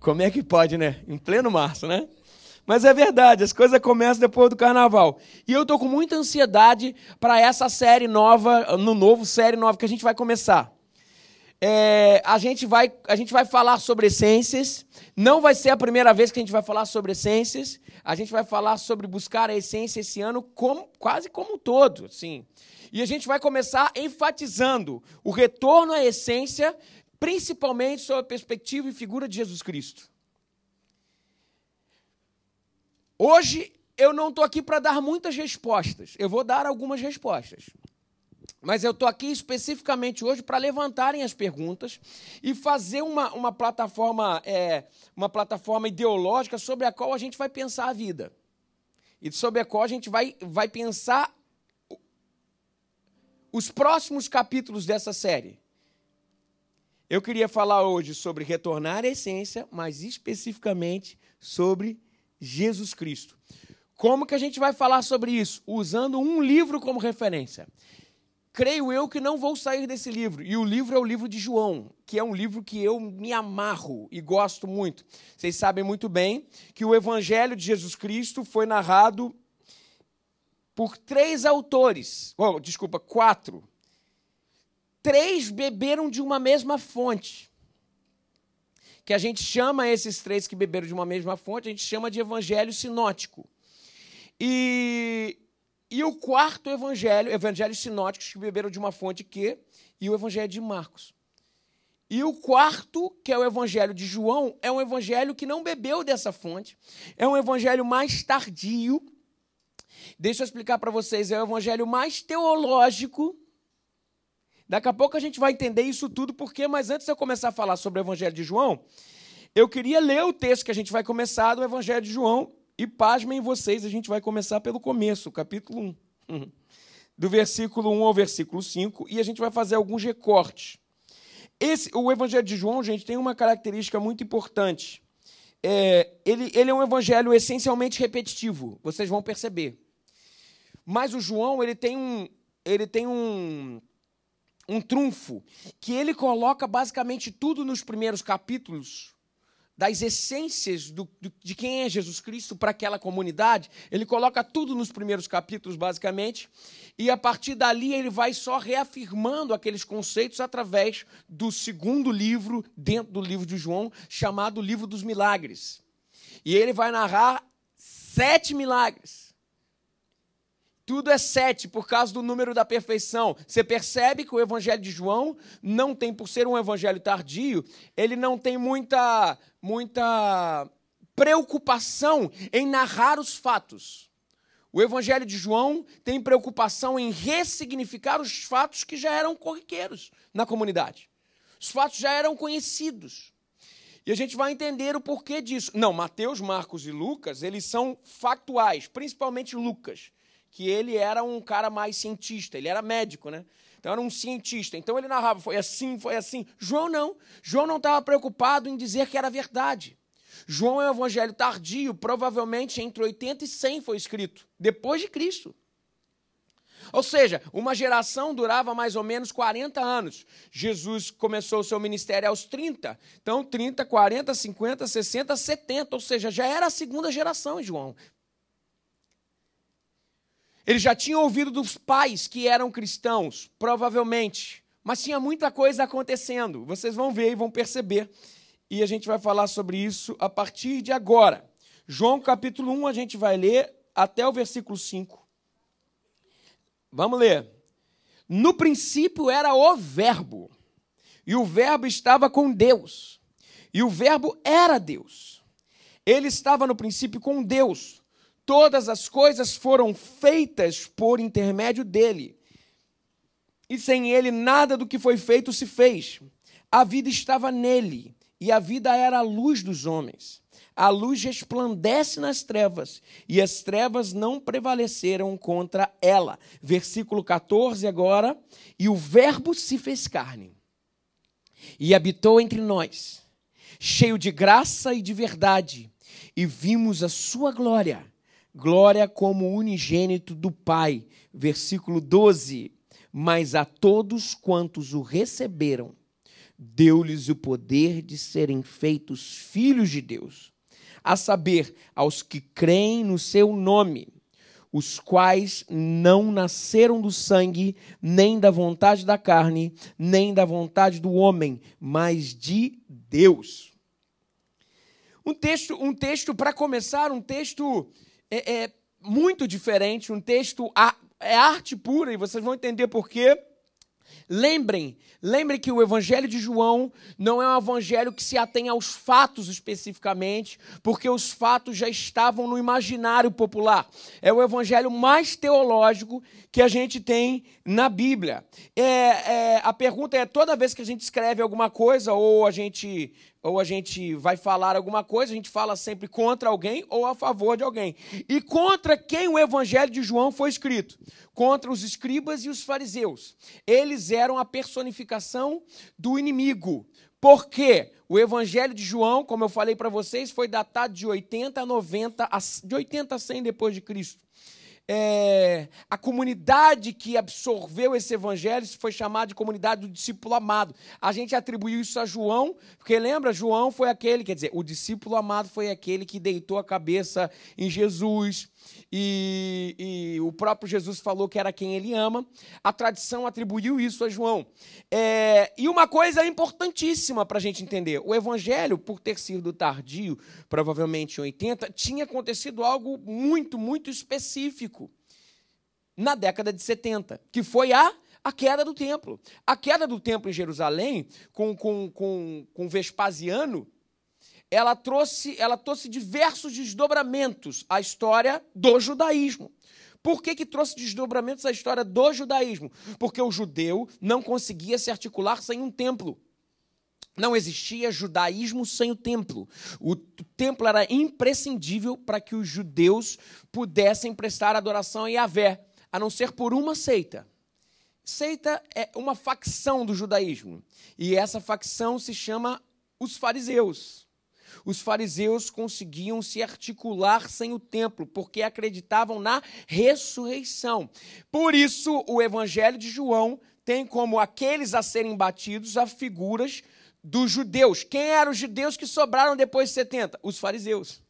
Como é que pode, né? Em pleno março, né? Mas é verdade, as coisas começam depois do carnaval. E eu tô com muita ansiedade para essa série nova, no novo série nova que a gente vai começar. É, a, gente vai, a gente vai falar sobre essências. Não vai ser a primeira vez que a gente vai falar sobre essências. A gente vai falar sobre buscar a essência esse ano como, quase como um todo. Assim. E a gente vai começar enfatizando o retorno à essência, principalmente sob a perspectiva e figura de Jesus Cristo. Hoje eu não estou aqui para dar muitas respostas. Eu vou dar algumas respostas. Mas eu estou aqui especificamente hoje para levantarem as perguntas e fazer uma, uma, plataforma, é, uma plataforma ideológica sobre a qual a gente vai pensar a vida. E sobre a qual a gente vai, vai pensar os próximos capítulos dessa série. Eu queria falar hoje sobre retornar à essência, mas especificamente sobre Jesus Cristo. Como que a gente vai falar sobre isso? Usando um livro como referência. Creio eu que não vou sair desse livro. E o livro é o livro de João, que é um livro que eu me amarro e gosto muito. Vocês sabem muito bem que o Evangelho de Jesus Cristo foi narrado por três autores. Oh, desculpa, quatro. Três beberam de uma mesma fonte que a gente chama esses três que beberam de uma mesma fonte, a gente chama de evangelho sinótico. E, e o quarto evangelho, evangelhos sinóticos que beberam de uma fonte que, e o evangelho de Marcos. E o quarto, que é o evangelho de João, é um evangelho que não bebeu dessa fonte, é um evangelho mais tardio. Deixa eu explicar para vocês, é o evangelho mais teológico Daqui a pouco a gente vai entender isso tudo, porque, mas antes de eu começar a falar sobre o Evangelho de João, eu queria ler o texto que a gente vai começar do Evangelho de João, e pasmem vocês, a gente vai começar pelo começo, capítulo 1. Do versículo 1 ao versículo 5, e a gente vai fazer alguns recortes. Esse, o Evangelho de João, gente, tem uma característica muito importante. É, ele, ele é um evangelho essencialmente repetitivo, vocês vão perceber. Mas o João, ele tem um, ele tem um, um trunfo, que ele coloca basicamente tudo nos primeiros capítulos, das essências do, do, de quem é Jesus Cristo para aquela comunidade. Ele coloca tudo nos primeiros capítulos, basicamente, e a partir dali ele vai só reafirmando aqueles conceitos através do segundo livro, dentro do livro de João, chamado Livro dos Milagres. E ele vai narrar sete milagres tudo é sete por causa do número da perfeição. Você percebe que o Evangelho de João não tem, por ser um evangelho tardio, ele não tem muita, muita preocupação em narrar os fatos. O Evangelho de João tem preocupação em ressignificar os fatos que já eram corriqueiros na comunidade. Os fatos já eram conhecidos. E a gente vai entender o porquê disso. Não, Mateus, Marcos e Lucas, eles são factuais, principalmente Lucas que ele era um cara mais cientista, ele era médico, né? Então era um cientista. Então ele narrava, foi assim, foi assim. João não. João não estava preocupado em dizer que era verdade. João é um evangelho tardio, provavelmente entre 80 e 100 foi escrito, depois de Cristo. Ou seja, uma geração durava mais ou menos 40 anos. Jesus começou o seu ministério aos 30. Então, 30, 40, 50, 60, 70. Ou seja, já era a segunda geração João. Ele já tinha ouvido dos pais que eram cristãos, provavelmente, mas tinha muita coisa acontecendo. Vocês vão ver e vão perceber. E a gente vai falar sobre isso a partir de agora. João capítulo 1, a gente vai ler até o versículo 5. Vamos ler. No princípio era o Verbo, e o Verbo estava com Deus, e o Verbo era Deus. Ele estava no princípio com Deus. Todas as coisas foram feitas por intermédio dele. E sem ele, nada do que foi feito se fez. A vida estava nele, e a vida era a luz dos homens. A luz resplandece nas trevas, e as trevas não prevaleceram contra ela. Versículo 14 agora. E o Verbo se fez carne, e habitou entre nós, cheio de graça e de verdade, e vimos a sua glória glória como unigênito do Pai. Versículo 12. Mas a todos quantos o receberam, deu-lhes o poder de serem feitos filhos de Deus, a saber, aos que creem no seu nome, os quais não nasceram do sangue, nem da vontade da carne, nem da vontade do homem, mas de Deus. Um texto, um texto para começar, um texto é, é, muito diferente, um texto é arte pura, e vocês vão entender por quê. Lembrem, lembrem que o Evangelho de João não é um evangelho que se atém aos fatos especificamente, porque os fatos já estavam no imaginário popular. É o evangelho mais teológico que a gente tem na Bíblia. É, é, a pergunta é: toda vez que a gente escreve alguma coisa ou a gente ou a gente vai falar alguma coisa, a gente fala sempre contra alguém ou a favor de alguém. E contra quem o evangelho de João foi escrito? Contra os escribas e os fariseus. Eles eram a personificação do inimigo. Por quê? O evangelho de João, como eu falei para vocês, foi datado de 80 a 90, de 80 a 100 depois de Cristo é, a comunidade que absorveu esse evangelho foi chamada de comunidade do discípulo amado. A gente atribuiu isso a João, porque lembra, João foi aquele, quer dizer, o discípulo amado foi aquele que deitou a cabeça em Jesus, e, e, o próprio Jesus falou que era quem ele ama, a tradição atribuiu isso a João. É, e uma coisa importantíssima para a gente entender: o evangelho, por ter sido tardio, provavelmente em 80, tinha acontecido algo muito, muito específico na década de 70, que foi a a queda do templo. A queda do templo em Jerusalém, com, com, com, com Vespasiano, ela trouxe, ela trouxe diversos desdobramentos à história do judaísmo. Por que, que trouxe desdobramentos à história do judaísmo? Porque o judeu não conseguia se articular sem um templo. Não existia judaísmo sem o templo. O templo era imprescindível para que os judeus pudessem prestar adoração a Yahvé, a não ser por uma seita. Seita é uma facção do judaísmo. E essa facção se chama os fariseus os fariseus conseguiam se articular sem o templo, porque acreditavam na ressurreição. Por isso, o evangelho de João tem como aqueles a serem batidos a figuras dos judeus. Quem eram os judeus que sobraram depois de 70? Os fariseus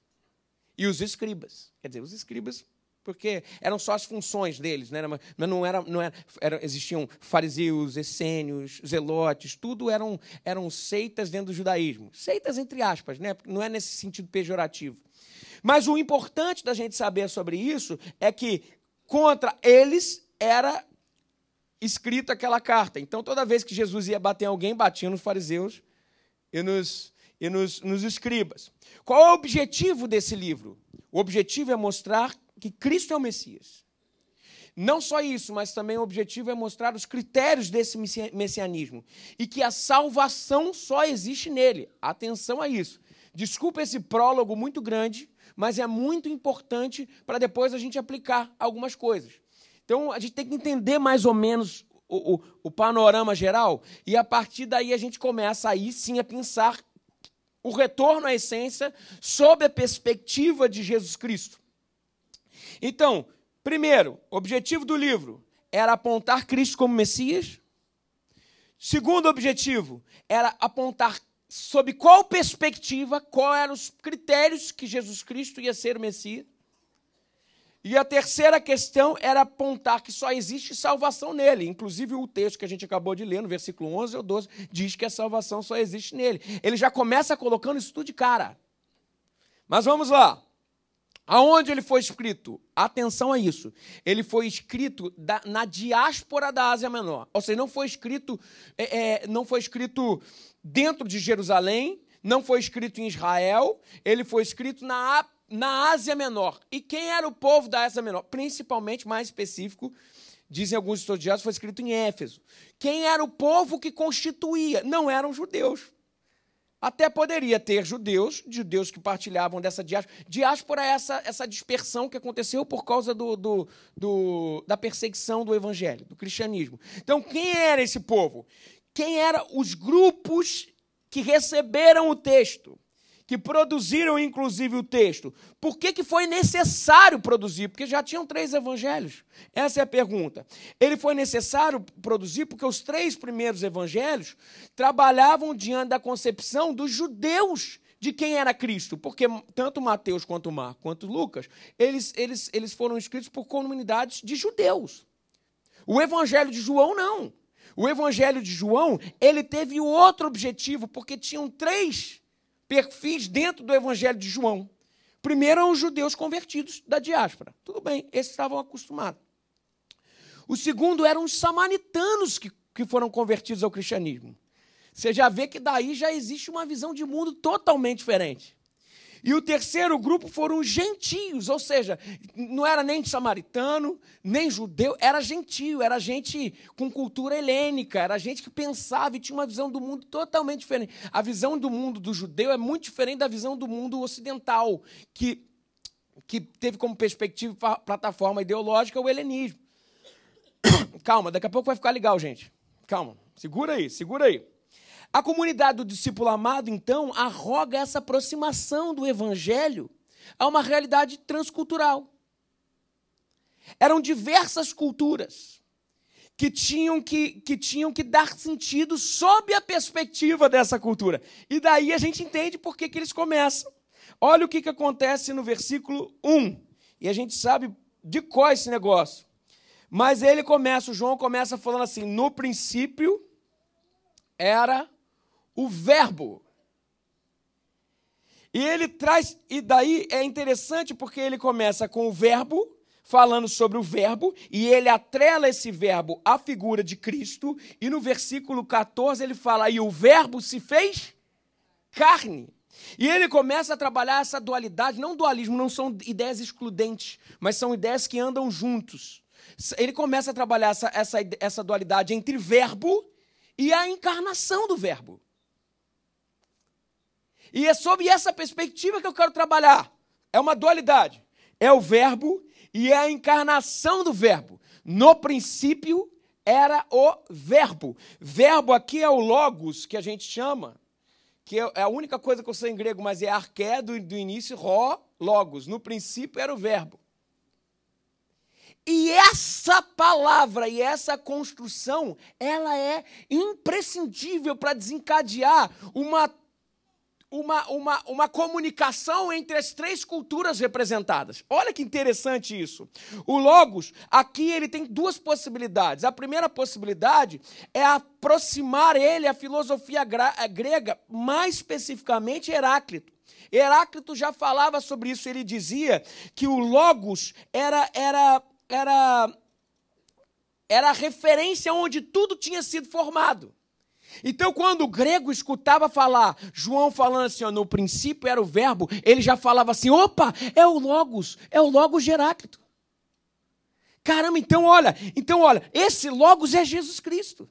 e os escribas. Quer dizer, os escribas porque eram só as funções deles, né? mas não era, não era, era, existiam fariseus, essênios, zelotes, tudo eram, eram seitas dentro do judaísmo. Seitas entre aspas, né? não é nesse sentido pejorativo. Mas o importante da gente saber sobre isso é que contra eles era escrita aquela carta. Então, toda vez que Jesus ia bater em alguém, batia nos fariseus e nos, e nos, nos escribas. Qual é o objetivo desse livro? O objetivo é mostrar que Cristo é o Messias. Não só isso, mas também o objetivo é mostrar os critérios desse messianismo e que a salvação só existe nele. Atenção a isso. Desculpa esse prólogo muito grande, mas é muito importante para depois a gente aplicar algumas coisas. Então, a gente tem que entender mais ou menos o, o, o panorama geral e a partir daí a gente começa aí sim a pensar o retorno à essência sob a perspectiva de Jesus Cristo. Então, primeiro, objetivo do livro era apontar Cristo como Messias. Segundo objetivo era apontar sob qual perspectiva, quais eram os critérios que Jesus Cristo ia ser o Messias. E a terceira questão era apontar que só existe salvação nele. Inclusive, o texto que a gente acabou de ler, no versículo 11 ou 12, diz que a salvação só existe nele. Ele já começa colocando isso tudo de cara. Mas vamos lá. Aonde ele foi escrito? Atenção a isso. Ele foi escrito da, na diáspora da Ásia Menor. Ou seja, não foi escrito, é, é, não foi escrito dentro de Jerusalém, não foi escrito em Israel, ele foi escrito na, na Ásia Menor. E quem era o povo da Ásia Menor? Principalmente, mais específico, dizem alguns estudiosos, foi escrito em Éfeso. Quem era o povo que constituía? Não eram judeus. Até poderia ter judeus, judeus que partilhavam dessa diáspora. Diáspora é essa, essa dispersão que aconteceu por causa do, do, do, da perseguição do evangelho, do cristianismo. Então, quem era esse povo? Quem eram os grupos que receberam o texto? Que produziram inclusive o texto. Por que, que foi necessário produzir? Porque já tinham três evangelhos. Essa é a pergunta. Ele foi necessário produzir porque os três primeiros evangelhos trabalhavam diante da concepção dos judeus de quem era Cristo, porque tanto Mateus quanto Marcos quanto Lucas, eles, eles, eles foram escritos por comunidades de judeus. O evangelho de João não. O evangelho de João, ele teve outro objetivo, porque tinham três perfis dentro do Evangelho de João. Primeiro os judeus convertidos da diáspora. Tudo bem, esses estavam acostumados. O segundo eram os samaritanos que, que foram convertidos ao cristianismo. Você já vê que daí já existe uma visão de mundo totalmente diferente. E o terceiro grupo foram os gentios, ou seja, não era nem samaritano, nem judeu, era gentio, era gente com cultura helênica, era gente que pensava e tinha uma visão do mundo totalmente diferente. A visão do mundo do judeu é muito diferente da visão do mundo ocidental, que, que teve como perspectiva, plataforma ideológica, o helenismo. Calma, daqui a pouco vai ficar legal, gente. Calma, segura aí, segura aí. A comunidade do discípulo amado, então, arroga essa aproximação do evangelho a uma realidade transcultural. Eram diversas culturas que tinham que, que tinham que dar sentido sob a perspectiva dessa cultura. E daí a gente entende por que, que eles começam. Olha o que, que acontece no versículo 1. E a gente sabe de qual é esse negócio. Mas ele começa, o João começa falando assim: no princípio era o verbo. E ele traz, e daí é interessante porque ele começa com o verbo, falando sobre o verbo, e ele atrela esse verbo à figura de Cristo, e no versículo 14 ele fala: e o verbo se fez carne. E ele começa a trabalhar essa dualidade, não dualismo, não são ideias excludentes, mas são ideias que andam juntos. Ele começa a trabalhar essa, essa, essa dualidade entre verbo e a encarnação do verbo. E é sobre essa perspectiva que eu quero trabalhar. É uma dualidade. É o verbo e é a encarnação do verbo. No princípio era o verbo. Verbo aqui é o logos que a gente chama, que é a única coisa que eu sei em grego, mas é arqué do, do início, ró, logos. No princípio era o verbo. E essa palavra e essa construção, ela é imprescindível para desencadear uma uma, uma, uma comunicação entre as três culturas representadas. Olha que interessante isso. O Logos, aqui ele tem duas possibilidades. A primeira possibilidade é aproximar ele à filosofia eh, grega, mais especificamente Heráclito. Heráclito já falava sobre isso, ele dizia que o Logos era, era, era, era a referência onde tudo tinha sido formado. Então, quando o grego escutava falar, João falando assim, ó, no princípio era o verbo, ele já falava assim: opa, é o Logos, é o Logos Heráclito. Caramba, então olha, então olha, esse Logos é Jesus Cristo.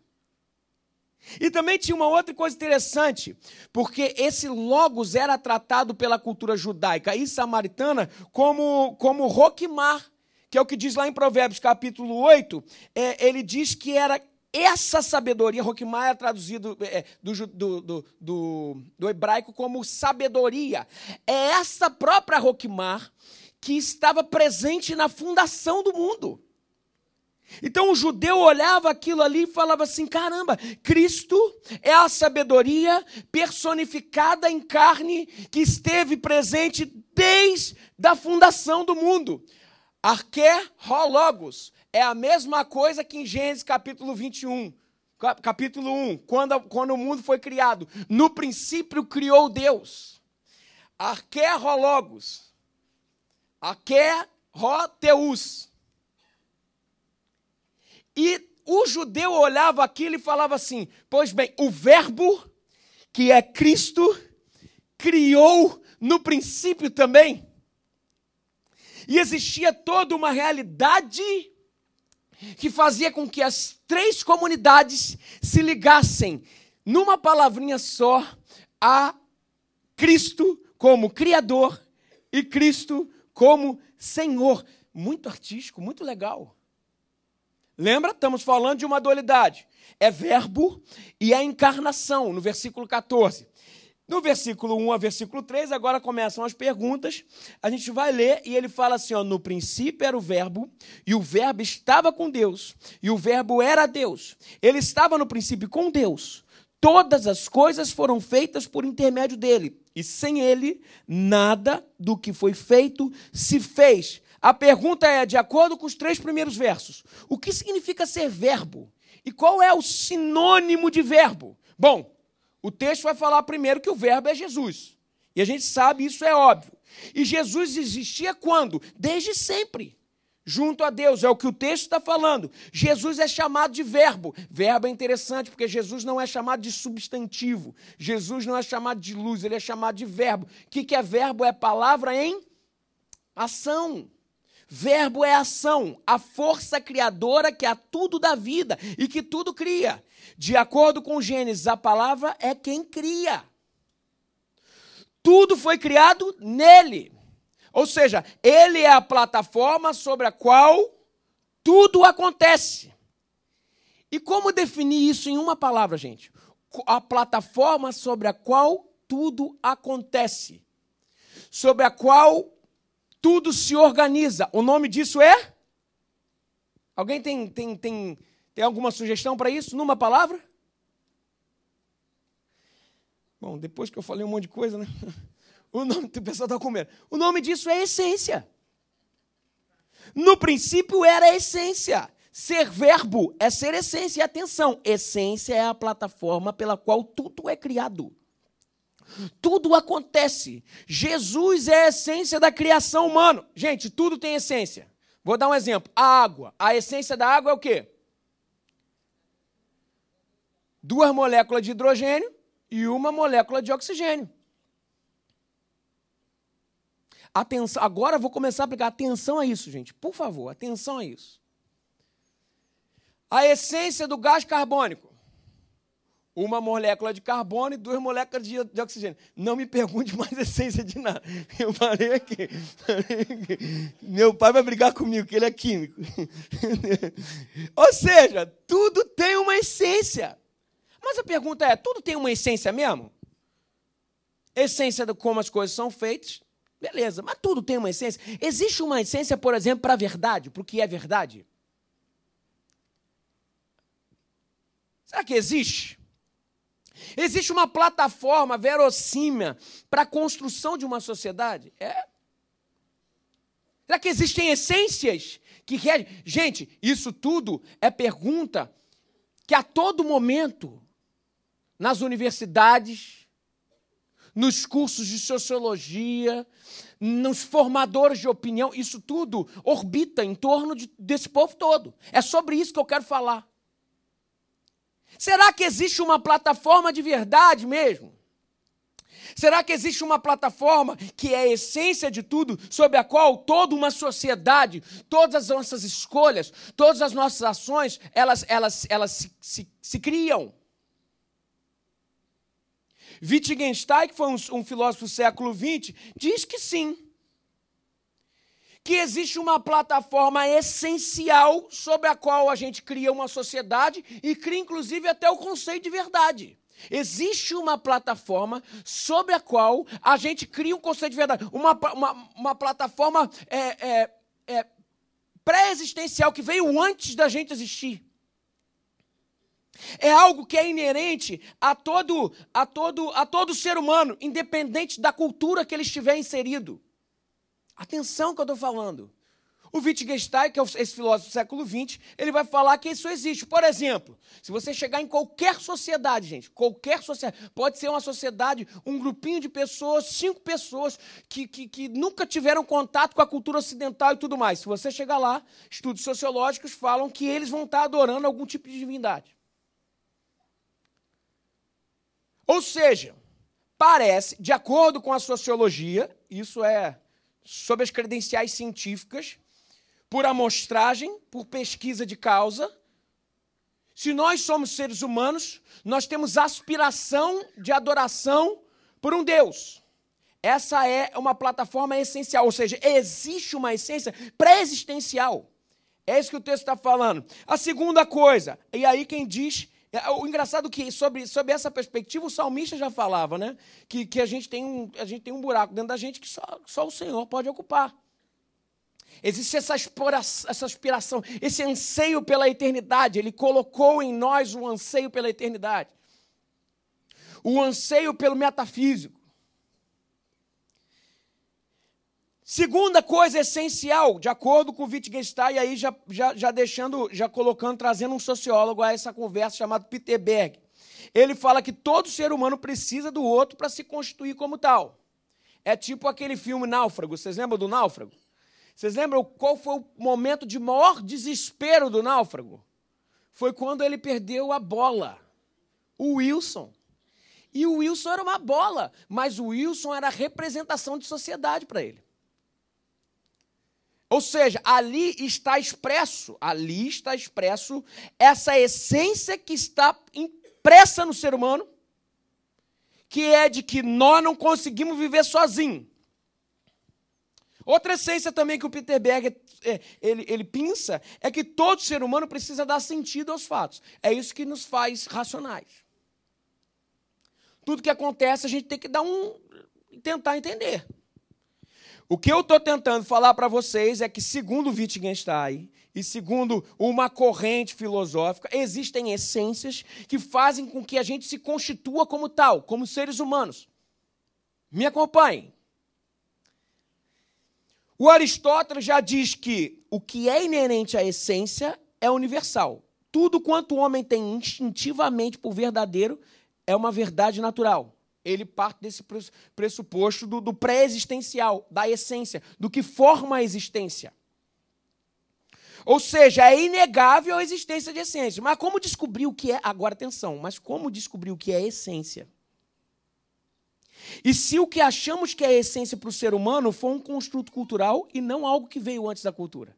E também tinha uma outra coisa interessante, porque esse Logos era tratado pela cultura judaica e samaritana como, como Roquimar, que é o que diz lá em Provérbios capítulo 8, é, ele diz que era essa sabedoria, Roquimar é traduzido é, do, do, do, do, do hebraico como sabedoria. É essa própria Roquimar que estava presente na fundação do mundo. Então o judeu olhava aquilo ali e falava assim: caramba, Cristo é a sabedoria personificada em carne que esteve presente desde a fundação do mundo. Arqué Rologos é a mesma coisa que em Gênesis capítulo 21. Capítulo 1, quando, quando o mundo foi criado. No princípio criou Deus. Arquerologos. Arqueroteus. E o judeu olhava aquilo e falava assim: Pois bem, o Verbo, que é Cristo, criou no princípio também. E existia toda uma realidade que fazia com que as três comunidades se ligassem numa palavrinha só a Cristo como Criador e Cristo como Senhor. Muito artístico, muito legal. Lembra? Estamos falando de uma dualidade. É verbo e é encarnação, no versículo 14. No versículo 1 a versículo 3, agora começam as perguntas. A gente vai ler e ele fala assim: ó, no princípio era o Verbo, e o Verbo estava com Deus, e o Verbo era Deus. Ele estava no princípio com Deus. Todas as coisas foram feitas por intermédio dele, e sem ele, nada do que foi feito se fez. A pergunta é, de acordo com os três primeiros versos, o que significa ser verbo? E qual é o sinônimo de verbo? Bom, o texto vai falar primeiro que o Verbo é Jesus. E a gente sabe, isso é óbvio. E Jesus existia quando? Desde sempre. Junto a Deus, é o que o texto está falando. Jesus é chamado de verbo. Verbo é interessante, porque Jesus não é chamado de substantivo. Jesus não é chamado de luz, ele é chamado de verbo. O que é verbo? É palavra em ação. Verbo é ação, a força criadora que a tudo dá vida e que tudo cria. De acordo com Gênesis, a palavra é quem cria. Tudo foi criado nele. Ou seja, ele é a plataforma sobre a qual tudo acontece. E como definir isso em uma palavra, gente? A plataforma sobre a qual tudo acontece. Sobre a qual tudo se organiza. O nome disso é? Alguém tem, tem, tem, tem alguma sugestão para isso? Numa palavra? Bom, depois que eu falei um monte de coisa, né? O nome, o pessoal está comendo. O nome disso é essência. No princípio era essência. Ser verbo é ser essência. E atenção, essência é a plataforma pela qual tudo é criado. Tudo acontece. Jesus é a essência da criação humana. Gente, tudo tem essência. Vou dar um exemplo. A água. A essência da água é o quê? Duas moléculas de hidrogênio e uma molécula de oxigênio. Atenção, agora vou começar a aplicar atenção a isso, gente. Por favor, atenção a isso. A essência do gás carbônico uma molécula de carbono e duas moléculas de, de, oxigênio. Não me pergunte mais a essência de nada. Eu falei aqui. Meu pai vai brigar comigo, que ele é químico. Ou seja, tudo tem uma essência. Mas a pergunta é: tudo tem uma essência mesmo? Essência de como as coisas são feitas, beleza, mas tudo tem uma essência. Existe uma essência, por exemplo, para a verdade, para o que é verdade? Será que existe? Existe uma plataforma verossímil para a construção de uma sociedade? É. Será que existem essências que querem. Gente, isso tudo é pergunta que a todo momento, nas universidades, nos cursos de sociologia, nos formadores de opinião, isso tudo orbita em torno de, desse povo todo. É sobre isso que eu quero falar. Será que existe uma plataforma de verdade mesmo? Será que existe uma plataforma que é a essência de tudo, sobre a qual toda uma sociedade, todas as nossas escolhas, todas as nossas ações, elas, elas, elas se, se, se criam? Wittgenstein, que foi um, um filósofo do século XX, diz que sim que existe uma plataforma essencial sobre a qual a gente cria uma sociedade e cria, inclusive, até o conceito de verdade. Existe uma plataforma sobre a qual a gente cria um conceito de verdade. Uma, uma, uma plataforma é, é, é, pré-existencial que veio antes da gente existir. É algo que é inerente a todo, a todo, a todo ser humano, independente da cultura que ele estiver inserido. Atenção que eu estou falando. O Wittgenstein, que é esse filósofo do século XX, ele vai falar que isso existe. Por exemplo, se você chegar em qualquer sociedade, gente, qualquer sociedade, pode ser uma sociedade, um grupinho de pessoas, cinco pessoas que, que, que nunca tiveram contato com a cultura ocidental e tudo mais. Se você chegar lá, estudos sociológicos falam que eles vão estar adorando algum tipo de divindade. Ou seja, parece, de acordo com a sociologia, isso é sob as credenciais científicas, por amostragem, por pesquisa de causa. Se nós somos seres humanos, nós temos aspiração de adoração por um Deus. Essa é uma plataforma essencial, ou seja, existe uma essência pré-existencial. É isso que o texto está falando. A segunda coisa, e aí quem diz o engraçado é que sobre, sobre essa perspectiva o salmista já falava, né? Que, que a, gente tem um, a gente tem um buraco dentro da gente que só, só o Senhor pode ocupar. Existe essa, essa aspiração, esse anseio pela eternidade. Ele colocou em nós o anseio pela eternidade. O anseio pelo metafísico. Segunda coisa essencial, de acordo com Wittgenstein, e aí já, já, já deixando, já colocando, trazendo um sociólogo a essa conversa chamado Peter Berg. Ele fala que todo ser humano precisa do outro para se constituir como tal. É tipo aquele filme Náufrago. Vocês lembram do Náufrago? Vocês lembram qual foi o momento de maior desespero do Náufrago? Foi quando ele perdeu a bola. O Wilson. E o Wilson era uma bola, mas o Wilson era a representação de sociedade para ele. Ou seja, ali está expresso, ali está expresso essa essência que está impressa no ser humano, que é de que nós não conseguimos viver sozinhos. Outra essência também que o Peter Berger é, ele, ele pinça é que todo ser humano precisa dar sentido aos fatos. É isso que nos faz racionais. Tudo que acontece a gente tem que dar um tentar entender. O que eu estou tentando falar para vocês é que, segundo Wittgenstein e segundo uma corrente filosófica, existem essências que fazem com que a gente se constitua como tal, como seres humanos. Me acompanhem. O Aristóteles já diz que o que é inerente à essência é universal. Tudo quanto o homem tem instintivamente por verdadeiro é uma verdade natural ele parte desse pressuposto do, do pré-existencial, da essência, do que forma a existência. Ou seja, é inegável a existência de essência. Mas como descobrir o que é. Agora, atenção, mas como descobrir o que é essência? E se o que achamos que é essência para o ser humano for um construto cultural e não algo que veio antes da cultura?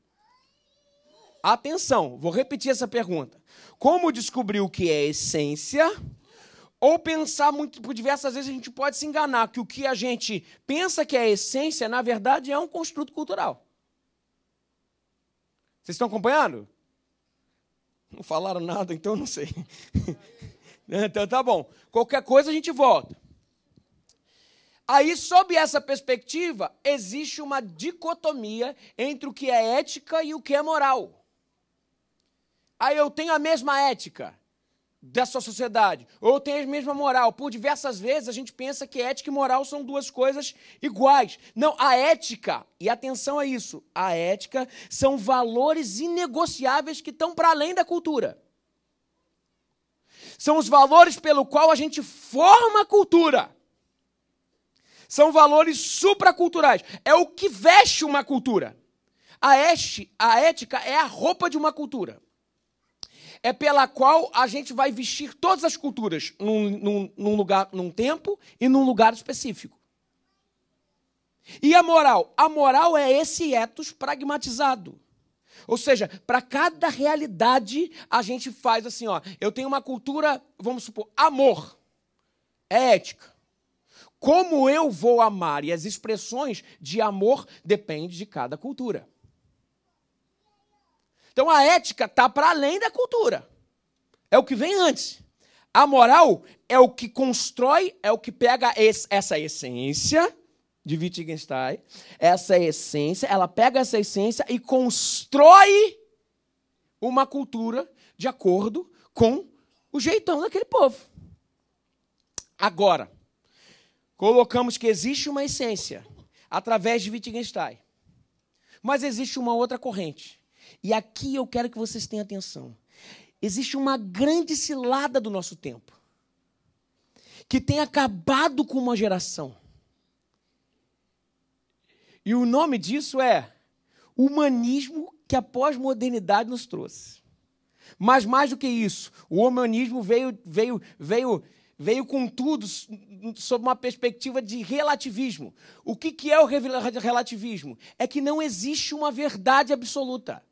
Atenção, vou repetir essa pergunta. Como descobrir o que é essência ou pensar muito, por diversas vezes a gente pode se enganar que o que a gente pensa que é a essência, na verdade, é um construto cultural. Vocês estão acompanhando? Não falaram nada, então não sei. então tá bom. Qualquer coisa a gente volta. Aí, sob essa perspectiva, existe uma dicotomia entre o que é ética e o que é moral. Aí eu tenho a mesma ética dessa sociedade, ou tem a mesma moral. Por diversas vezes a gente pensa que ética e moral são duas coisas iguais. Não, a ética, e atenção a isso, a ética são valores inegociáveis que estão para além da cultura. São os valores pelo qual a gente forma a cultura. São valores supraculturais. É o que veste uma cultura. A, este, a ética é a roupa de uma cultura é pela qual a gente vai vestir todas as culturas num, num, num, lugar, num tempo e num lugar específico. E a moral? A moral é esse etos pragmatizado. Ou seja, para cada realidade a gente faz assim, ó, eu tenho uma cultura, vamos supor, amor. É ética. Como eu vou amar e as expressões de amor dependem de cada cultura. Então a ética está para além da cultura. É o que vem antes. A moral é o que constrói, é o que pega esse, essa essência de Wittgenstein, essa essência, ela pega essa essência e constrói uma cultura de acordo com o jeitão daquele povo. Agora, colocamos que existe uma essência através de Wittgenstein. Mas existe uma outra corrente e aqui eu quero que vocês tenham atenção. Existe uma grande cilada do nosso tempo que tem acabado com uma geração. E o nome disso é humanismo que a pós-modernidade nos trouxe. Mas mais do que isso, o humanismo veio, veio, veio, veio com tudo sob uma perspectiva de relativismo. O que, que é o relativismo? É que não existe uma verdade absoluta.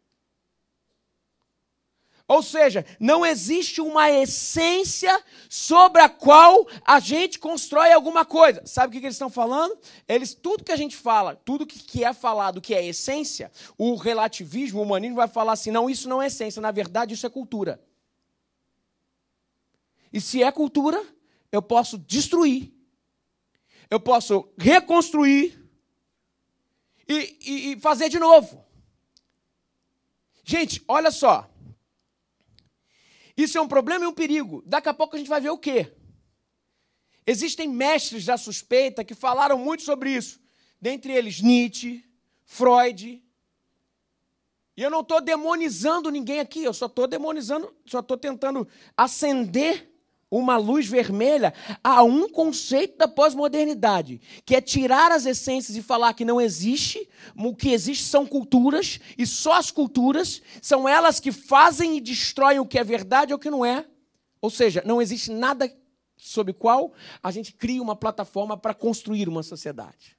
Ou seja, não existe uma essência sobre a qual a gente constrói alguma coisa. Sabe o que, eles estão falando? Eles, tudo que a gente fala, tudo que é falado que é essência, o relativismo, o humanismo vai falar assim: não, isso não é essência, na verdade, isso é cultura. E se é cultura, eu posso destruir. Eu posso reconstruir e, e, e fazer de novo. Gente, olha só. Isso é um problema e um perigo. Daqui a pouco a gente vai ver o quê? Existem mestres da suspeita que falaram muito sobre isso. Dentre eles, Nietzsche, Freud. E eu não estou demonizando ninguém aqui, eu só estou demonizando, só estou tentando acender uma luz vermelha a um conceito da pós-modernidade, que é tirar as essências e falar que não existe, o que existe são culturas, e só as culturas são elas que fazem e destroem o que é verdade ou o que não é. Ou seja, não existe nada sob qual a gente cria uma plataforma para construir uma sociedade.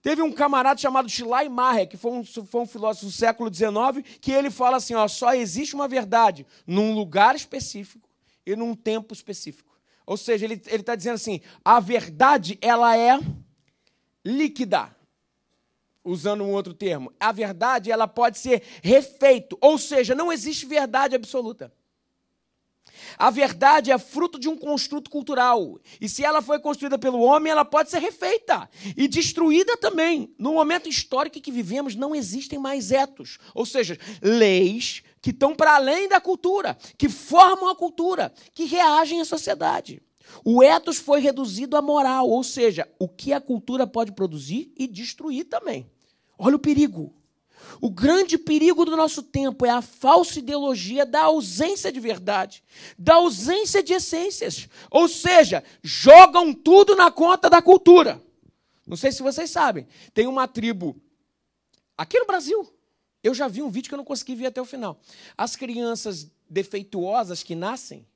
Teve um camarada chamado Schley Maher, que foi um, foi um filósofo do século XIX, que ele fala assim: ó, só existe uma verdade num lugar específico e num tempo específico. Ou seja, ele está dizendo assim: a verdade ela é líquida. Usando um outro termo, a verdade ela pode ser refeito, ou seja, não existe verdade absoluta. A verdade é fruto de um construto cultural. E se ela foi construída pelo homem, ela pode ser refeita e destruída também. No momento histórico que vivemos, não existem mais etos, ou seja, leis que estão para além da cultura, que formam a cultura, que reagem à sociedade. O ethos foi reduzido à moral, ou seja, o que a cultura pode produzir e destruir também. Olha o perigo. O grande perigo do nosso tempo é a falsa ideologia da ausência de verdade, da ausência de essências. Ou seja, jogam tudo na conta da cultura. Não sei se vocês sabem, tem uma tribo aqui no Brasil. Eu já vi um vídeo que eu não consegui ver até o final. As crianças defeituosas que nascem,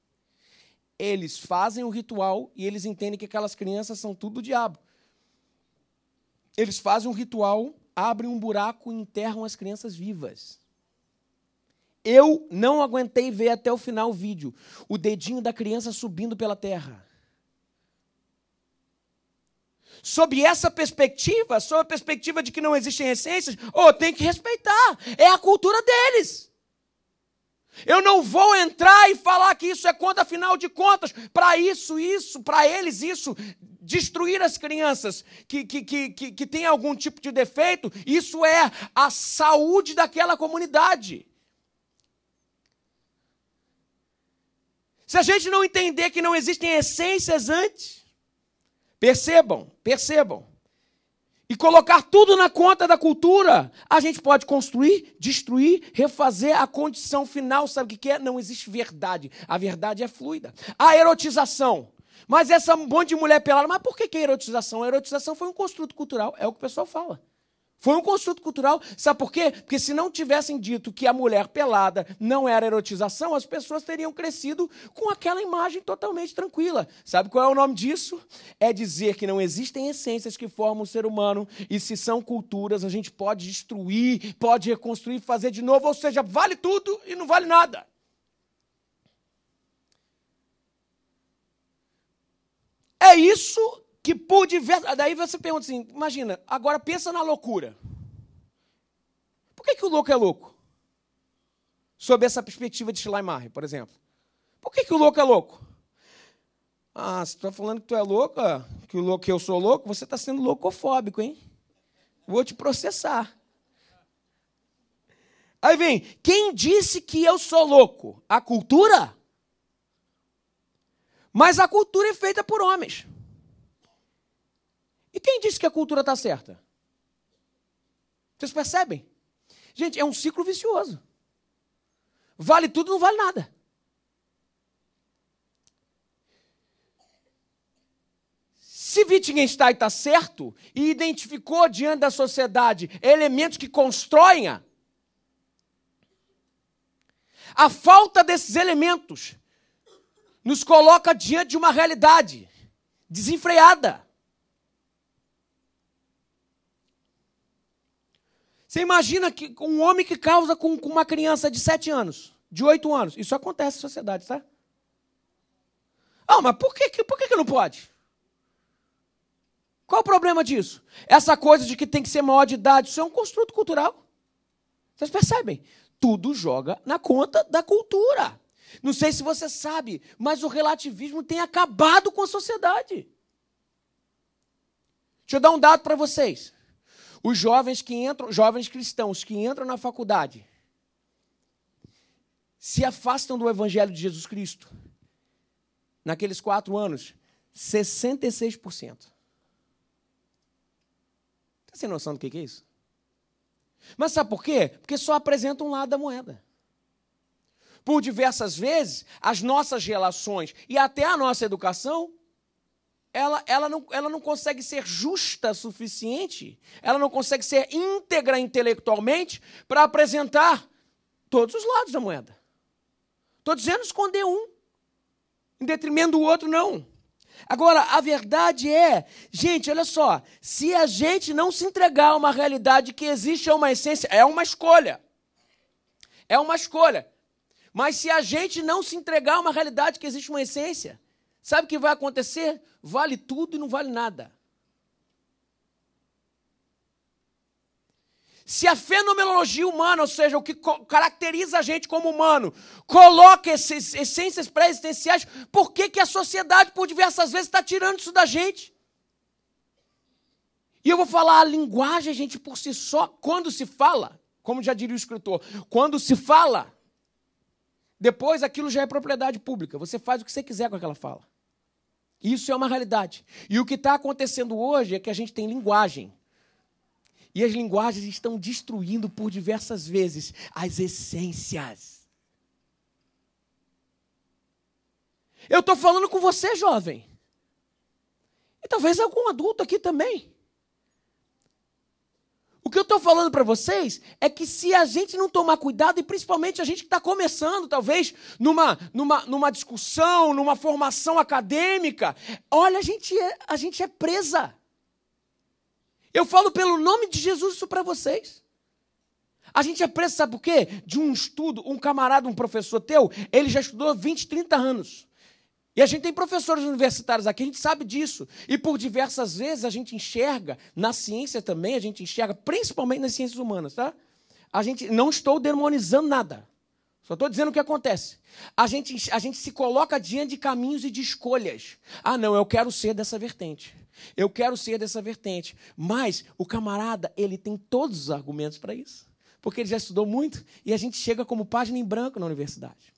eles fazem o ritual e eles entendem que aquelas crianças são tudo do diabo. Eles fazem um ritual abrem um buraco e enterram as crianças vivas. Eu não aguentei ver até o final o vídeo. O dedinho da criança subindo pela terra. Sob essa perspectiva, sob a perspectiva de que não existem essências, oh, tem que respeitar. É a cultura deles. Eu não vou entrar e falar que isso é contra, afinal de contas, para isso, isso, para eles, isso, destruir as crianças que, que, que, que, que têm algum tipo de defeito, isso é a saúde daquela comunidade. Se a gente não entender que não existem essências antes, percebam, percebam, e colocar tudo na conta da cultura, a gente pode construir, destruir, refazer a condição final. Sabe o que é? Não existe verdade. A verdade é fluida. A erotização. Mas essa monte de mulher pelada, mas por que, que é erotização? A erotização foi um construto cultural, é o que o pessoal fala. Foi um construto cultural. Sabe por quê? Porque se não tivessem dito que a mulher pelada não era erotização, as pessoas teriam crescido com aquela imagem totalmente tranquila. Sabe qual é o nome disso? É dizer que não existem essências que formam o ser humano e se são culturas, a gente pode destruir, pode reconstruir, fazer de novo, ou seja, vale tudo e não vale nada. É isso que por diversos. Daí você pergunta assim: imagina, agora pensa na loucura. Por que, que o louco é louco? Sob essa perspectiva de Schleiermacher, por exemplo. Por que, que o louco é louco? Ah, você está falando que tu é louca, que o louco que eu sou louco, você está sendo loucofóbico, hein? Vou te processar. Aí vem, quem disse que eu sou louco? A cultura? Mas a cultura é feita por homens. E quem disse que a cultura está certa? Vocês percebem? Gente, é um ciclo vicioso. Vale tudo, não vale nada. Se Wittgenstein está certo e identificou diante da sociedade elementos que constroem a, a falta desses elementos nos coloca diante de uma realidade desenfreada. Você imagina que um homem que causa com, uma criança de 7 anos, de 8 anos. Isso acontece na sociedade, tá? Ah, mas por que, por que, que não pode? Qual o problema disso? Essa coisa de que tem que ser maior de idade, isso é um construto cultural. Vocês percebem? Tudo joga na conta da cultura. Não sei se você sabe, mas o relativismo tem acabado com a sociedade. Deixa eu dar um dado para vocês. Os jovens que entram, jovens cristãos que entram na faculdade, se afastam do Evangelho de Jesus Cristo, naqueles quatro anos, 66%. Está sem noção do que é isso? Mas sabe por quê? Porque só apresenta um lado da moeda. Por diversas vezes, as nossas relações e até a nossa educação ela, ela, não, ela não consegue ser justa suficiente, ela não consegue ser íntegra intelectualmente para apresentar todos os lados da moeda. Estou dizendo esconder um, em detrimento do outro, não. Agora, a verdade é, gente, olha só, se a gente não se entregar a uma realidade que existe uma essência, é uma escolha. É uma escolha. Mas se a gente não se entregar a uma realidade que existe uma essência, Sabe o que vai acontecer? Vale tudo e não vale nada. Se a fenomenologia humana, ou seja, o que caracteriza a gente como humano, coloca essas essências pré-existenciais, por que, que a sociedade, por diversas vezes, está tirando isso da gente? E eu vou falar, a linguagem, gente, por si só, quando se fala, como já diria o escritor, quando se fala, depois aquilo já é propriedade pública. Você faz o que você quiser com aquela fala. Isso é uma realidade. E o que está acontecendo hoje é que a gente tem linguagem. E as linguagens estão destruindo por diversas vezes as essências. Eu estou falando com você, jovem. E talvez algum adulto aqui também. Que eu estou falando para vocês é que se a gente não tomar cuidado, e principalmente a gente que está começando, talvez, numa, numa, numa discussão, numa formação acadêmica, olha, a gente é, a gente é presa. Eu falo pelo nome de Jesus isso para vocês. A gente é presa, sabe por quê? De um estudo, um camarada, um professor teu, ele já estudou 20, 30 anos. E a gente tem professores universitários aqui, a gente sabe disso. E por diversas vezes a gente enxerga, na ciência também, a gente enxerga, principalmente nas ciências humanas, tá? A gente não estou demonizando nada. Só estou dizendo o que acontece. A gente, a gente se coloca diante de caminhos e de escolhas. Ah, não, eu quero ser dessa vertente. Eu quero ser dessa vertente. Mas o camarada, ele tem todos os argumentos para isso. Porque ele já estudou muito e a gente chega como página em branco na universidade.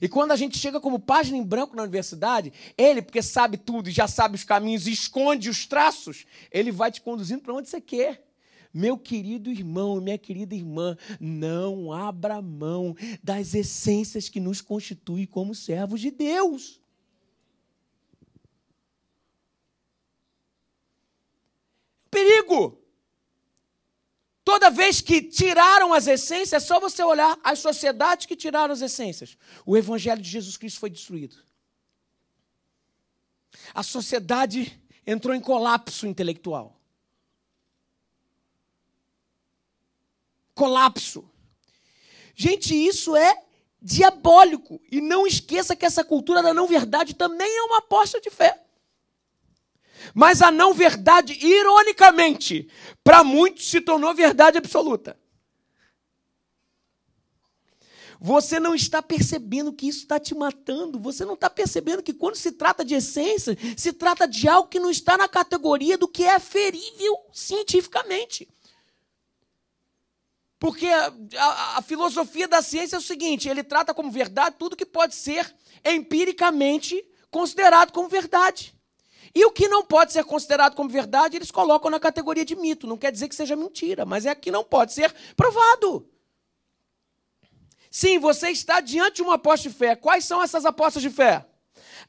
E quando a gente chega como página em branco na universidade, ele, porque sabe tudo e já sabe os caminhos e esconde os traços, ele vai te conduzindo para onde você quer. Meu querido irmão, minha querida irmã, não abra mão das essências que nos constituem como servos de Deus. Perigo! Toda vez que tiraram as essências, é só você olhar as sociedades que tiraram as essências. O evangelho de Jesus Cristo foi destruído. A sociedade entrou em colapso intelectual. Colapso. Gente, isso é diabólico. E não esqueça que essa cultura da não verdade também é uma aposta de fé. Mas a não verdade, ironicamente, para muitos se tornou verdade absoluta. Você não está percebendo que isso está te matando. Você não está percebendo que quando se trata de essência, se trata de algo que não está na categoria do que é ferível cientificamente. Porque a, a, a, filosofia da ciência é o seguinte: ele trata como verdade tudo que pode ser empiricamente considerado como verdade. E o que não pode ser considerado como verdade, eles colocam na categoria de mito. Não quer dizer que seja mentira, mas é que não pode ser provado. Sim, você está diante de uma aposta de fé. Quais são essas apostas de fé?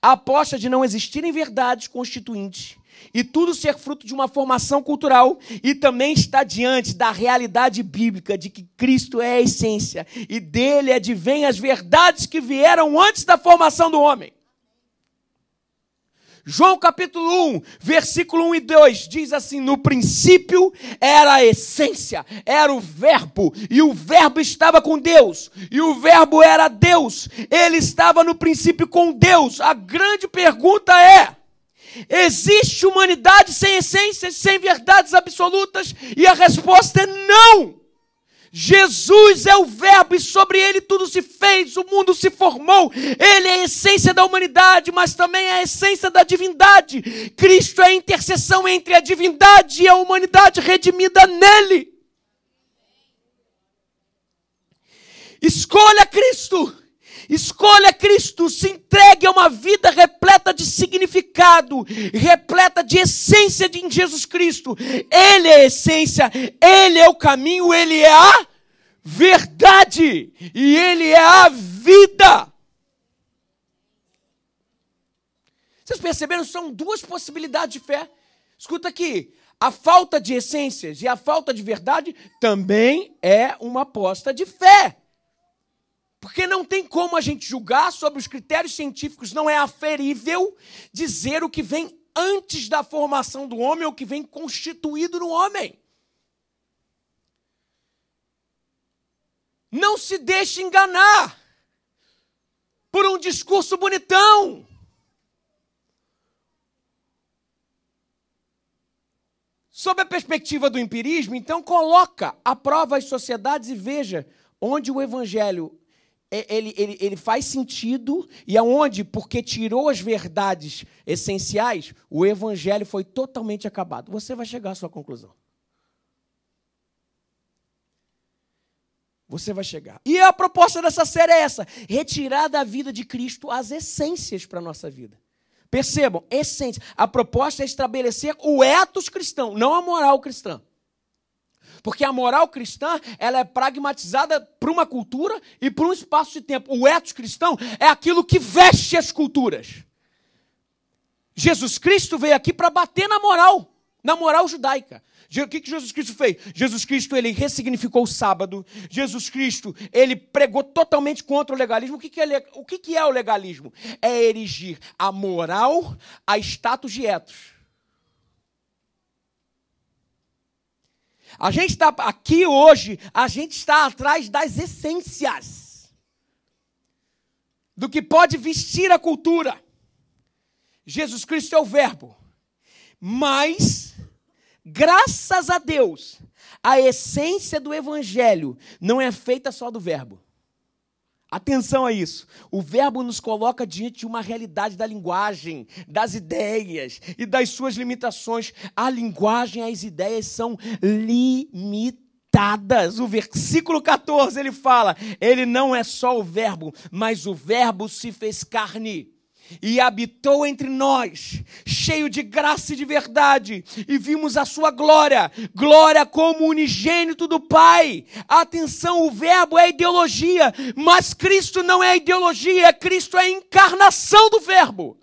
A aposta de não existirem verdades constituintes e tudo ser fruto de uma formação cultural e também está diante da realidade bíblica de que Cristo é a essência e dele advém as verdades que vieram antes da formação do homem. João capítulo 1, versículo 1 e 2 diz assim: No princípio era a essência, era o Verbo, e o Verbo estava com Deus, e o Verbo era Deus, ele estava no princípio com Deus. A grande pergunta é: existe humanidade sem essência, sem verdades absolutas? E a resposta é não. Jesus é o Verbo e sobre ele tudo se fez, o mundo se formou. Ele é a essência da humanidade, mas também é a essência da divindade. Cristo é a interseção entre a divindade e a humanidade redimida nele. Escolha Cristo. Escolha Cristo, se entregue a uma vida repleta de significado, repleta de essência de Jesus Cristo. Ele é a essência, ele é o caminho, ele é a verdade e ele é a vida. Vocês perceberam? São duas possibilidades de fé. Escuta aqui. A falta de essências e a falta de verdade também é uma aposta de fé. Porque não tem como a gente julgar sobre os critérios científicos, não é aferível dizer o que vem antes da formação do homem ou o que vem constituído no homem. Não se deixe enganar por um discurso bonitão. Sob a perspectiva do empirismo, então coloca à prova as sociedades e veja onde o evangelho ele, ele, ele faz sentido e aonde, porque tirou as verdades essenciais, o evangelho foi totalmente acabado. Você vai chegar à sua conclusão. Você vai chegar. E a proposta dessa série é essa: retirar da vida de Cristo as essências para a nossa vida. Percebam, essência. A proposta é estabelecer o etos cristão, não a moral cristã. Porque a moral cristã, ela é pragmatizada para uma cultura e para um espaço de tempo. O etos cristão é aquilo que veste as culturas. Jesus Cristo veio aqui para bater na moral, na moral judaica. O que, Jesus Cristo fez? Jesus Cristo ele ressignificou o sábado. Jesus Cristo ele pregou totalmente contra o legalismo. O que, é, o que é o legalismo? É erigir a moral a status de etos. A gente está aqui hoje, a gente está atrás das essências do que pode vestir a cultura. Jesus Cristo é o Verbo, mas, graças a Deus, a essência do Evangelho não é feita só do Verbo. Atenção a isso. O verbo nos coloca diante de uma realidade da linguagem, das ideias e das suas limitações. A linguagem as ideias são limitadas. O versículo 14 ele fala: ele não é só o verbo, mas o verbo se fez carne e habitou entre nós, cheio de graça e de verdade, e vimos a sua glória, glória como unigênito do Pai. Atenção, o verbo é ideologia, mas Cristo não é ideologia, Cristo é a encarnação do verbo.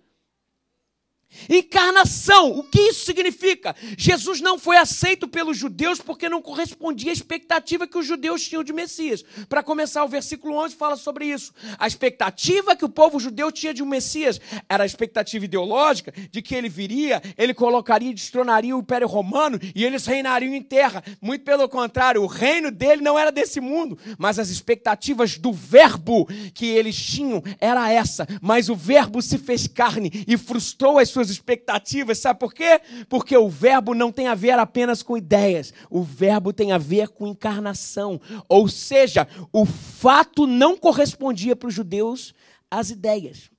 Encarnação, o que isso significa? Jesus não foi aceito pelos judeus porque não correspondia à expectativa que os judeus tinham de Messias. Para começar, o versículo 11 fala sobre isso. A expectativa que o povo judeu tinha de um Messias era a expectativa ideológica de que ele viria, ele colocaria e destronaria o Império Romano e eles reinariam em terra. Muito pelo contrário, o reino dele não era desse mundo, mas as expectativas do verbo que eles tinham era essa. Mas o verbo se fez carne e frustrou as suas expectativas. Sabe por quê? Porque o verbo não tem a ver apenas com ideias, o verbo tem a ver com encarnação. Ou seja, o fato não correspondia para os judeus às ideias.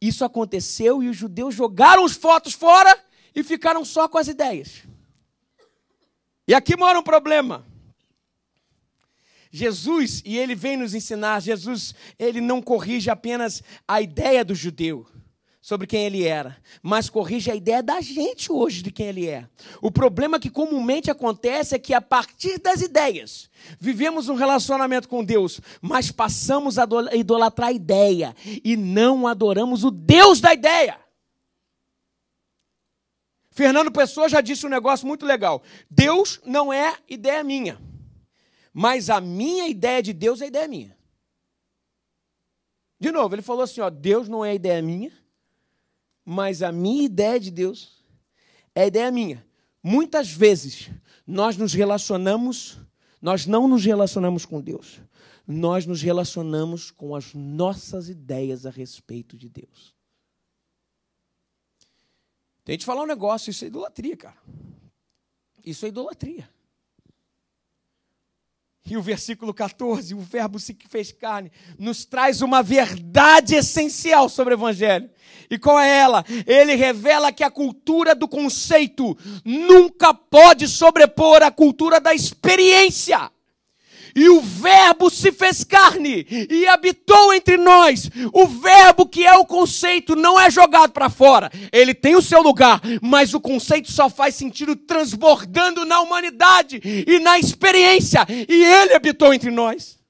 Isso aconteceu e os judeus jogaram os fotos fora e ficaram só com as ideias. E aqui mora um problema. Jesus, e ele vem nos ensinar, Jesus, ele não corrige apenas a ideia do judeu sobre quem ele era, mas corrige a ideia da gente hoje de quem ele é. O problema que comumente acontece é que a partir das ideias, vivemos um relacionamento com Deus, mas passamos a idolatrar a ideia e não adoramos o Deus da ideia. Fernando Pessoa já disse um negócio muito legal. Deus não é ideia minha, mas a minha ideia de Deus é ideia minha. De novo, ele falou assim: ó, Deus não é ideia minha, mas a minha ideia de Deus é a ideia minha. Muitas vezes nós nos relacionamos, nós não nos relacionamos com Deus, nós nos relacionamos com as nossas ideias a respeito de Deus. Tem que falar um negócio, isso é idolatria, cara. Isso é idolatria. E o versículo 14, o Verbo se fez carne, nos traz uma verdade essencial sobre o Evangelho. E qual é ela? Ele revela que a cultura do conceito nunca pode sobrepor a cultura da experiência. E o Verbo se fez carne e habitou entre nós. O Verbo, que é o conceito, não é jogado para fora. Ele tem o seu lugar, mas o conceito só faz sentido transbordando na humanidade e na experiência. E ele habitou entre nós.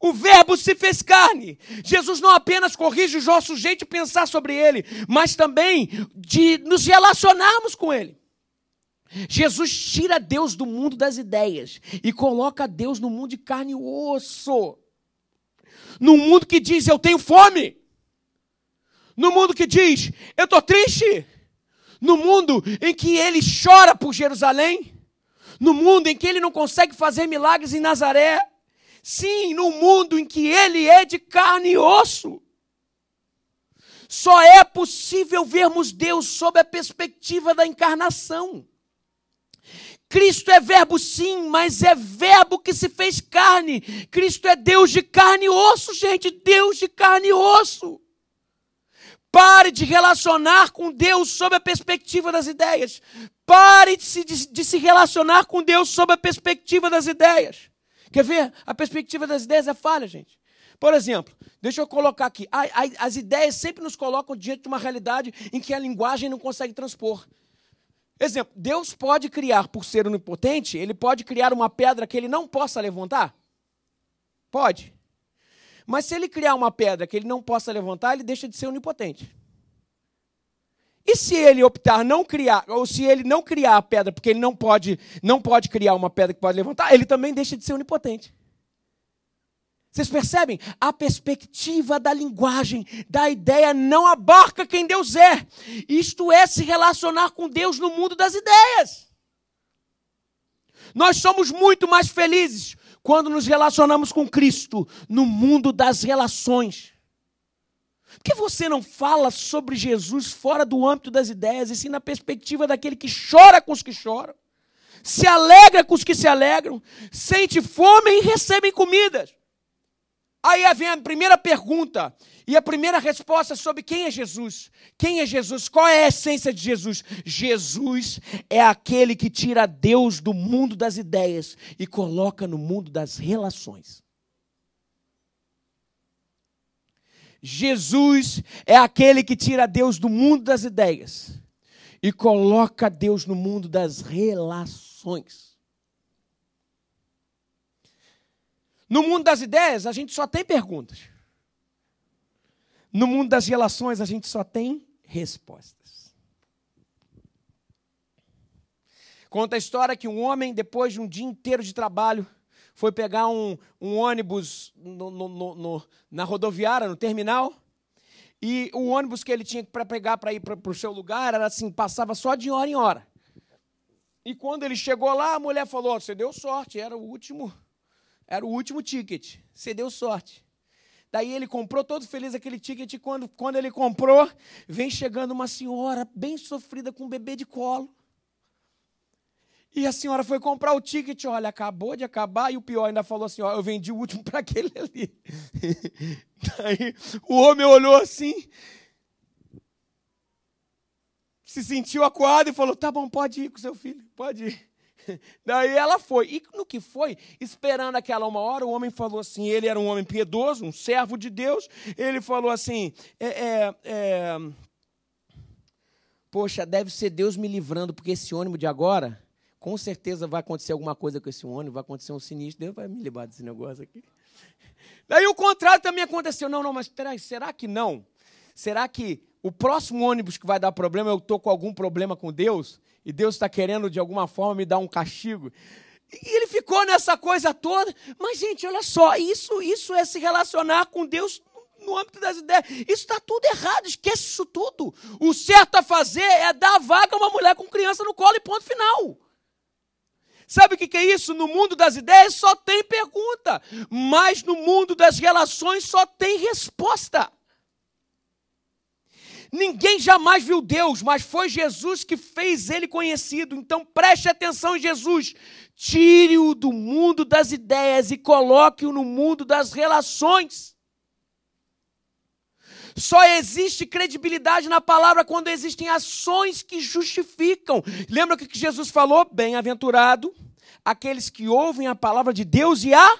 O Verbo se fez carne. Jesus não apenas corrige o nosso jeito de pensar sobre ele, mas também de nos relacionarmos com ele. Jesus tira Deus do mundo das ideias e coloca Deus no mundo de carne e osso. No mundo que diz eu tenho fome. No mundo que diz eu estou triste. No mundo em que ele chora por Jerusalém. No mundo em que ele não consegue fazer milagres em Nazaré. Sim, no mundo em que ele é de carne e osso. Só é possível vermos Deus sob a perspectiva da encarnação. Cristo é verbo sim, mas é verbo que se fez carne. Cristo é Deus de carne e osso, gente, Deus de carne e osso. Pare de relacionar com Deus sob a perspectiva das ideias. Pare de se, de, de se relacionar com Deus sob a perspectiva das ideias. Quer ver? A perspectiva das ideias é falha, gente. Por exemplo, deixa eu colocar aqui. As ideias sempre nos colocam diante de uma realidade em que a linguagem não consegue transpor. Exemplo, Deus pode criar, por ser onipotente, ele pode criar uma pedra que ele não possa levantar? Pode. Mas se ele criar uma pedra que ele não possa levantar, ele deixa de ser onipotente. E se ele optar não criar, ou se ele não criar a pedra, porque ele não pode, não pode criar uma pedra que pode levantar, ele também deixa de ser onipotente. Vocês percebem? A perspectiva da linguagem, da ideia, não abarca quem Deus é. Isto é se relacionar com Deus no mundo das ideias. Nós somos muito mais felizes quando nos relacionamos com Cristo no mundo das relações. Por que você não fala sobre Jesus fora do âmbito das ideias, e sim na perspectiva daquele que chora com os que choram, se alegra com os que se alegram, sente fome e recebem comidas? Aí vem a primeira pergunta e a primeira resposta sobre quem é Jesus. Quem é Jesus? Qual é a essência de Jesus? Jesus é aquele que tira Deus do mundo das ideias e coloca no mundo das relações. Jesus é aquele que tira Deus do mundo das ideias e coloca Deus no mundo das relações. No mundo das ideias, a gente só tem perguntas. No mundo das relações, a gente só tem respostas. Conta a história que um homem, depois de um dia inteiro de trabalho, foi pegar um, um ônibus no, no, no, na rodoviária, no terminal, e o ônibus que ele tinha para pegar para ir para o seu lugar era assim, passava só de hora em hora. E quando ele chegou lá, a mulher falou: Você deu sorte, era o último era o último ticket. Você deu sorte. Daí ele comprou todo feliz aquele ticket. E quando, quando ele comprou, vem chegando uma senhora bem sofrida com um bebê de colo. E a senhora foi comprar o ticket, olha, acabou de acabar, e o pior ainda falou assim: ó, eu vendi o último para aquele ali. Daí o homem olhou assim, se sentiu acuado e falou: tá bom, pode ir com seu filho, pode ir. Daí ela foi. E no que foi, esperando aquela uma hora, o homem falou assim: ele era um homem piedoso, um servo de Deus. Ele falou assim: é, é, é, Poxa, deve ser Deus me livrando, porque esse ônibus de agora, com certeza vai acontecer alguma coisa com esse ônibus, vai acontecer um sinistro, Deus vai me livrar desse negócio aqui. Daí o contrário também aconteceu. Não, não, mas peraí, será que não? Será que o próximo ônibus que vai dar problema, eu estou com algum problema com Deus? E Deus está querendo de alguma forma me dar um castigo. E ele ficou nessa coisa toda. Mas, gente, olha só, isso, isso é se relacionar com Deus no âmbito das ideias. Isso está tudo errado, esquece isso tudo. O certo a fazer é dar vaga a uma mulher com criança no colo e ponto final. Sabe o que é isso? No mundo das ideias só tem pergunta, mas no mundo das relações só tem resposta. Ninguém jamais viu Deus, mas foi Jesus que fez ele conhecido. Então preste atenção em Jesus. Tire-o do mundo das ideias e coloque-o no mundo das relações. Só existe credibilidade na palavra quando existem ações que justificam. Lembra o que Jesus falou? Bem-aventurado aqueles que ouvem a palavra de Deus e a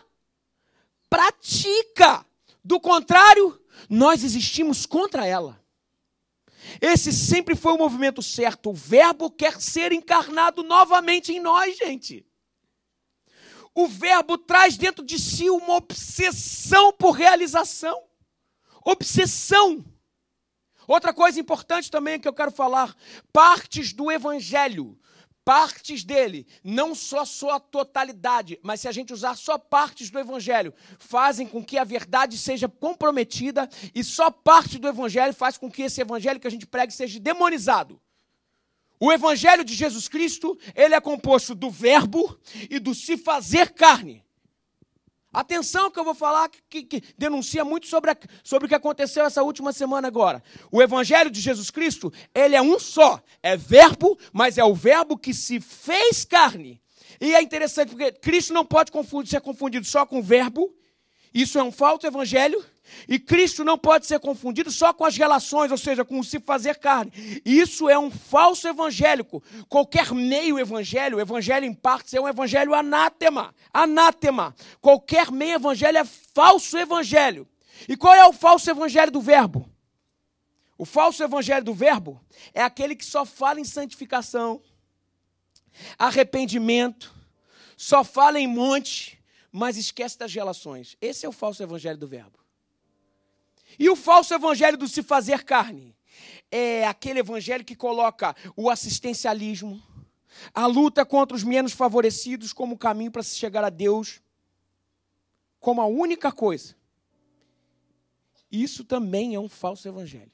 pratica. Do contrário, nós existimos contra ela. Esse sempre foi o movimento certo. O Verbo quer ser encarnado novamente em nós, gente. O Verbo traz dentro de si uma obsessão por realização. Obsessão. Outra coisa importante também que eu quero falar: partes do Evangelho partes dele, não só sua totalidade, mas se a gente usar só partes do evangelho, fazem com que a verdade seja comprometida e só parte do evangelho faz com que esse evangelho que a gente prega seja demonizado. O evangelho de Jesus Cristo, ele é composto do verbo e do se fazer carne. Atenção que eu vou falar que, que, que denuncia muito sobre, a, sobre o que aconteceu essa última semana agora. O Evangelho de Jesus Cristo, ele é um só. É verbo, mas é o verbo que se fez carne. E é interessante porque Cristo não pode confundir, ser confundido só com o verbo. Isso é um falso evangelho. E Cristo não pode ser confundido só com as relações, ou seja, com o se fazer carne. Isso é um falso evangélico. Qualquer meio evangelho, evangelho em partes, é um evangelho anátema. Anátema. Qualquer meio evangelho é falso evangelho. E qual é o falso evangelho do verbo? O falso evangelho do verbo é aquele que só fala em santificação, arrependimento, só fala em monte, mas esquece das relações. Esse é o falso evangelho do verbo. E o falso evangelho do se fazer carne é aquele evangelho que coloca o assistencialismo, a luta contra os menos favorecidos como caminho para se chegar a Deus, como a única coisa. Isso também é um falso evangelho.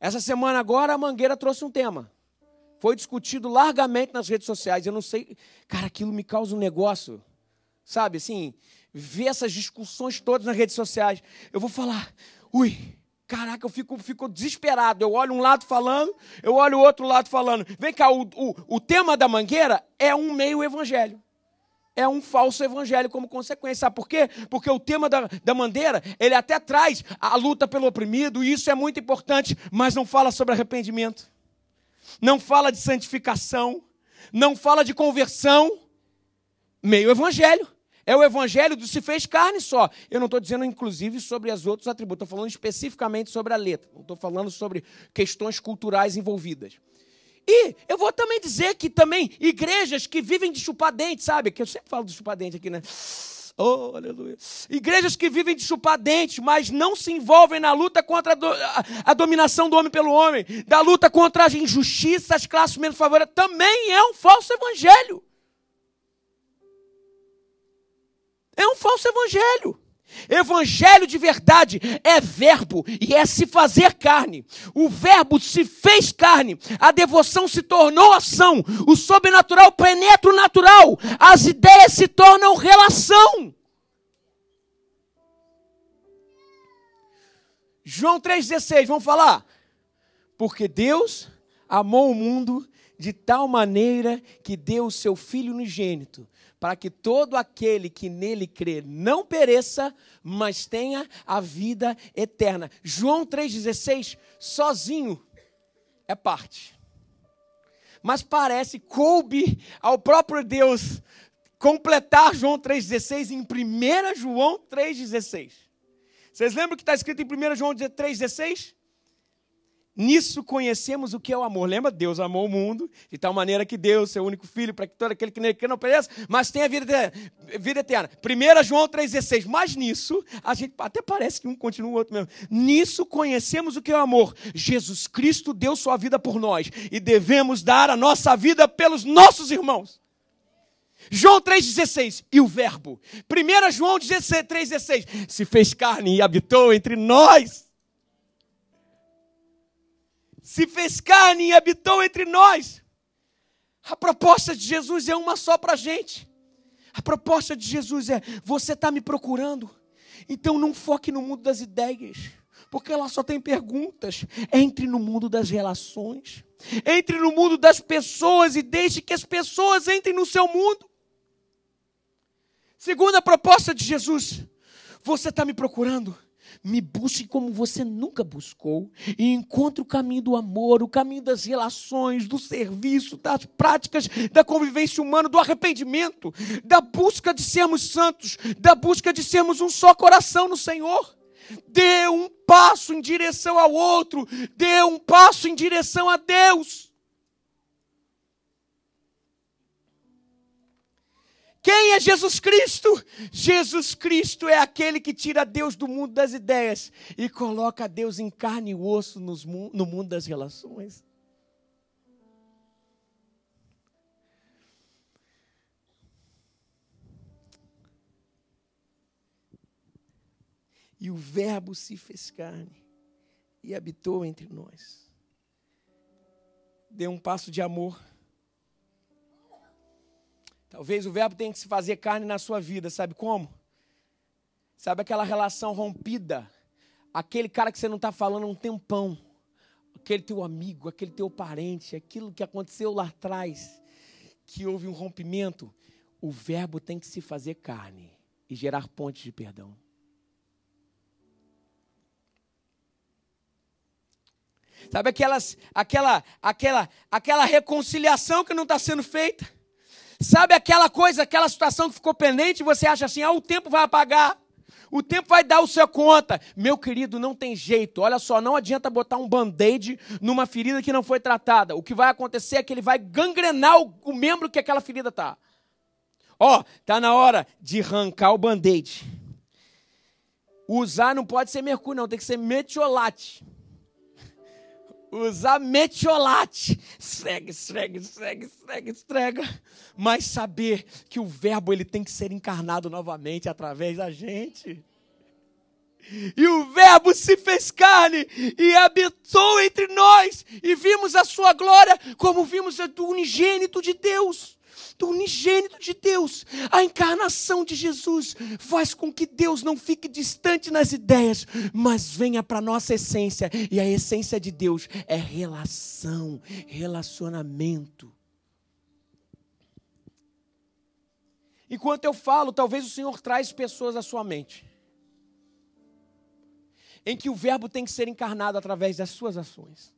Essa semana agora a Mangueira trouxe um tema. Foi discutido largamente nas redes sociais. Eu não sei, cara, aquilo me causa um negócio, sabe, assim, ver essas discussões todas nas redes sociais, eu vou falar, ui, caraca, eu fico, fico desesperado. Eu olho um lado falando, eu olho o outro lado falando. Vem cá, o, o, o tema da mangueira é um meio evangelho. É um falso evangelho como consequência. Sabe por quê? Porque o tema da, da mangueira, ele até traz a luta pelo oprimido, e isso é muito importante, mas não fala sobre arrependimento, não fala de santificação, não fala de conversão. Meio evangelho. É o evangelho do se fez carne só. Eu não estou dizendo, inclusive, sobre os outros atributos. Estou falando especificamente sobre a letra. Não estou falando sobre questões culturais envolvidas. E eu vou também dizer que também igrejas que vivem de chupar dente, sabe? Que eu sempre falo de chupar dente aqui, né? Oh, aleluia. Igrejas que vivem de chupar dente, mas não se envolvem na luta contra a, do, a, a dominação do homem pelo homem, da luta contra as injustiças, as classes menos favorecidas, também é um falso evangelho. É um falso evangelho. Evangelho de verdade é verbo e é se fazer carne. O verbo se fez carne, a devoção se tornou ação, o sobrenatural penetra o natural, as ideias se tornam relação. João 3,16, vamos falar? Porque Deus amou o mundo de tal maneira que deu o seu Filho unigênito para que todo aquele que nele crê não pereça, mas tenha a vida eterna. João 3,16, sozinho, é parte. Mas parece, coube ao próprio Deus completar João 3,16 em 1 João 3,16. Vocês lembram que está escrito em 1 João 3,16? Nisso conhecemos o que é o amor. Lembra? Deus amou o mundo de tal maneira que deu seu único filho para que todo aquele que nele não pereça, mas tenha vida. Vida eterna. 1 João 3,16. Mas nisso, a gente até parece que um continua o outro mesmo. Nisso conhecemos o que é o amor. Jesus Cristo deu sua vida por nós e devemos dar a nossa vida pelos nossos irmãos. João 3,16, e o Verbo. 1 João 3,16, se fez carne e habitou entre nós se fez carne e habitou entre nós. A proposta de Jesus é uma só para a gente. A proposta de Jesus é: você está me procurando, então não foque no mundo das ideias, Porque lá só tem perguntas. Entre no mundo das relações. Entre no mundo das pessoas e deixe que as pessoas entrem no seu mundo. Segunda proposta de Jesus: Você está me procurando? Me busque como você nunca buscou e encontre o caminho do amor, o caminho das relações, do serviço, das práticas da convivência humana, do arrependimento, da busca de sermos santos, da busca de sermos um só coração no Senhor. Dê um passo em direção ao outro, dê um passo em direção a Deus. Quem é Jesus Cristo? Jesus Cristo é aquele que tira Deus do mundo das ideias e coloca Deus em carne e osso no mundo das relações. E o Verbo se fez carne e habitou entre nós. Deu um passo de amor Talvez o verbo tenha que se fazer carne na sua vida, sabe como? Sabe aquela relação rompida? Aquele cara que você não está falando há um tempão. Aquele teu amigo, aquele teu parente, aquilo que aconteceu lá atrás, que houve um rompimento. O verbo tem que se fazer carne e gerar pontes de perdão. Sabe aquelas, aquela, aquela, aquela reconciliação que não está sendo feita? Sabe aquela coisa, aquela situação que ficou pendente você acha assim: ah, o tempo vai apagar. O tempo vai dar o seu conta. Meu querido, não tem jeito. Olha só, não adianta botar um band-aid numa ferida que não foi tratada. O que vai acontecer é que ele vai gangrenar o, o membro que aquela ferida está. Ó, tá na hora de arrancar o band-aid. Usar não pode ser mercúrio, não, tem que ser metiolate usar metiolate. Esfrega, esfrega, esfrega, esfrega, esfrega. Mas saber que o verbo ele tem que ser encarnado novamente através da gente. E o Verbo se fez carne e habitou entre nós, e vimos a sua glória como vimos a do unigênito de Deus do unigênito de Deus, a encarnação de Jesus, faz com que Deus não fique distante nas ideias, mas venha para a nossa essência. E a essência de Deus é relação, relacionamento. Enquanto eu falo, talvez o Senhor traz pessoas à sua mente. Em que o verbo tem que ser encarnado através das suas ações.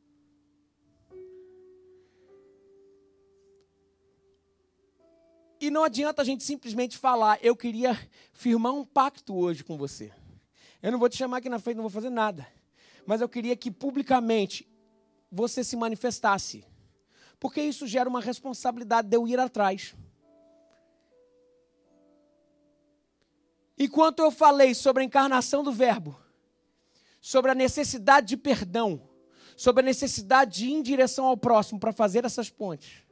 E não adianta a gente simplesmente falar, eu queria firmar um pacto hoje com você. Eu não vou te chamar aqui na frente, não vou fazer nada. Mas eu queria que publicamente você se manifestasse. Porque isso gera uma responsabilidade de eu ir atrás. Enquanto eu falei sobre a encarnação do Verbo, sobre a necessidade de perdão, sobre a necessidade de ir em direção ao próximo para fazer essas pontes,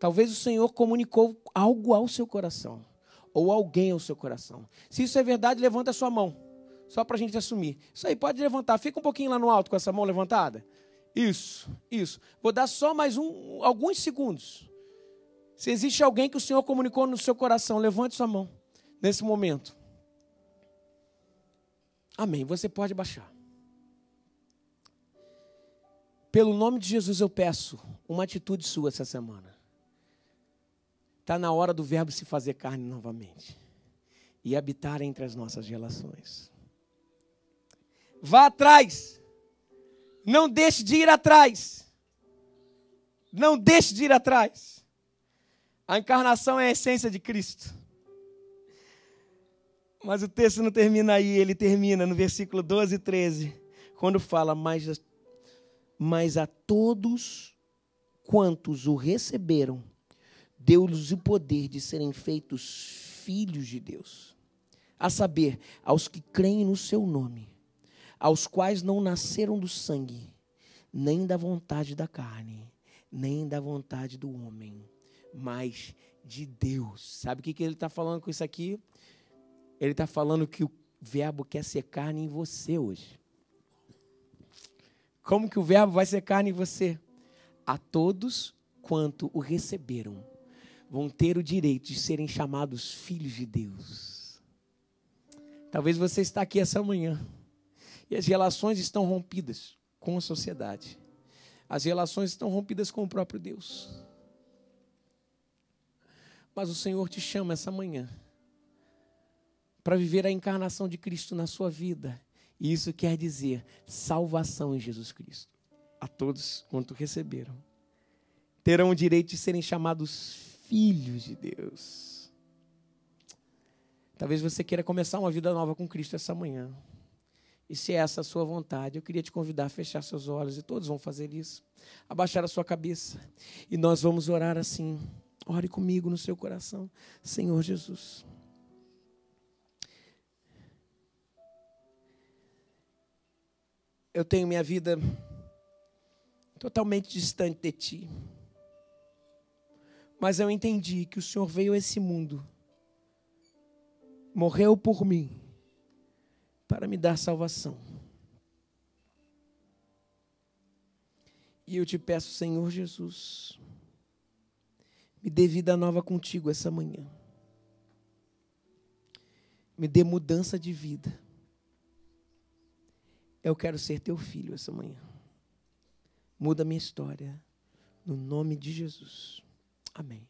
Talvez o Senhor comunicou algo ao seu coração, ou alguém ao seu coração. Se isso é verdade, levanta a sua mão, só para a gente assumir. Isso aí, pode levantar. Fica um pouquinho lá no alto com essa mão levantada. Isso, isso. Vou dar só mais um, alguns segundos. Se existe alguém que o Senhor comunicou no seu coração, levante sua mão nesse momento. Amém. Você pode baixar. Pelo nome de Jesus eu peço uma atitude sua essa semana. Está na hora do Verbo se fazer carne novamente e habitar entre as nossas relações. Vá atrás. Não deixe de ir atrás. Não deixe de ir atrás. A encarnação é a essência de Cristo. Mas o texto não termina aí, ele termina no versículo 12 e 13, quando fala: Mas, a todos quantos o receberam, deu-lhes o poder de serem feitos filhos de Deus, a saber, aos que creem no seu nome, aos quais não nasceram do sangue, nem da vontade da carne, nem da vontade do homem, mas de Deus. Sabe o que, ele está falando com isso aqui? Ele está falando que o verbo quer ser carne em você hoje. Como que o verbo vai ser carne em você? A todos quanto o receberam vão ter o direito de serem chamados filhos de Deus. Talvez você está aqui essa manhã E as relações estão rompidas com a sociedade. As relações estão rompidas com o próprio Deus. Mas o Senhor te chama essa manhã para viver a encarnação de Cristo na sua vida. E isso quer dizer salvação em Jesus Cristo. A todos quanto receberam. Terão o direito de serem chamados filhos de Deus. Talvez você queira começar uma vida nova com Cristo essa manhã. E se é essa a sua vontade, eu queria te convidar a fechar seus olhos, e todos vão fazer isso. Abaixar a sua cabeça. E nós vamos orar assim. Ore comigo no seu coração. Senhor Jesus. Eu tenho minha vida totalmente distante de Ti. Mas eu entendi que o Senhor veio a esse mundo, morreu por mim para me dar salvação. E eu te peço, Senhor Jesus, me dê vida nova contigo essa manhã. Me dê mudança de vida. Eu quero ser teu filho essa manhã. Muda minha história. No nome de Jesus. Amém.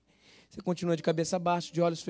Você continua de cabeça baixa, de olhos fechados.